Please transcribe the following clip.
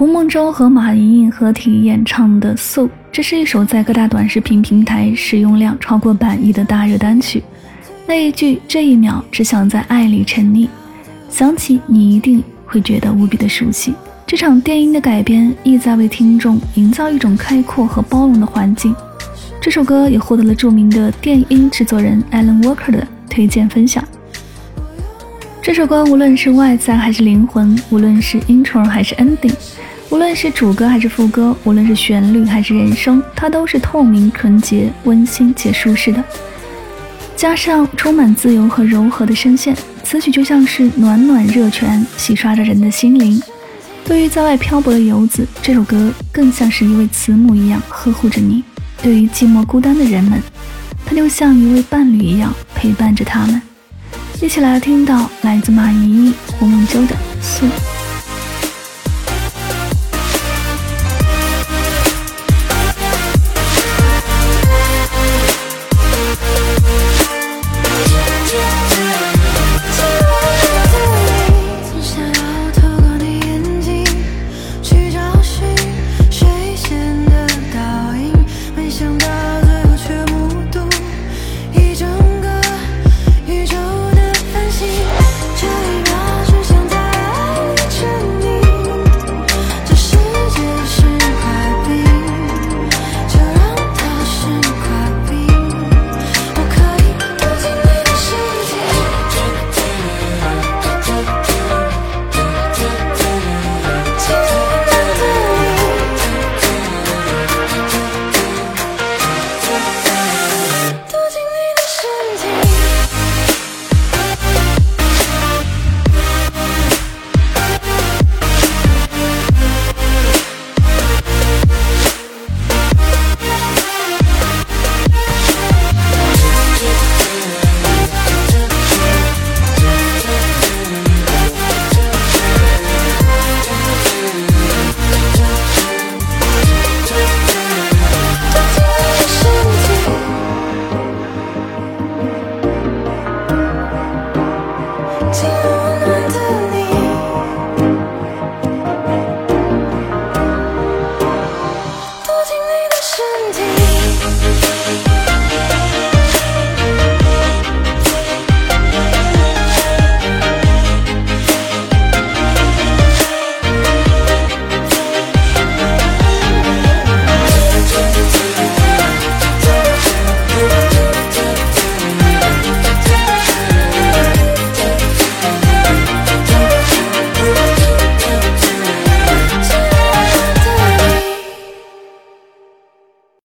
胡梦舟和马莹莹合体演唱的《素》，这是一首在各大短视频平台使用量超过百亿的大热单曲。那一句“这一秒只想在爱里沉溺”，想起你一定会觉得无比的熟悉。这场电音的改编意在为听众营造一种开阔和包容的环境。这首歌也获得了著名的电音制作人 Alan Walker 的推荐分享。这首歌无论是外在还是灵魂，无论是 intro 还是 ending，无论是主歌还是副歌，无论是旋律还是人声，它都是透明、纯洁、温馨且舒适的。加上充满自由和柔和的声线，此曲就像是暖暖热泉，洗刷着人的心灵。对于在外漂泊的游子，这首歌更像是一位慈母一样呵护着你；对于寂寞孤单的人们，它就像一位伴侣一样陪伴着他们。一起来听到来自马怡、胡梦舟的。Yeah.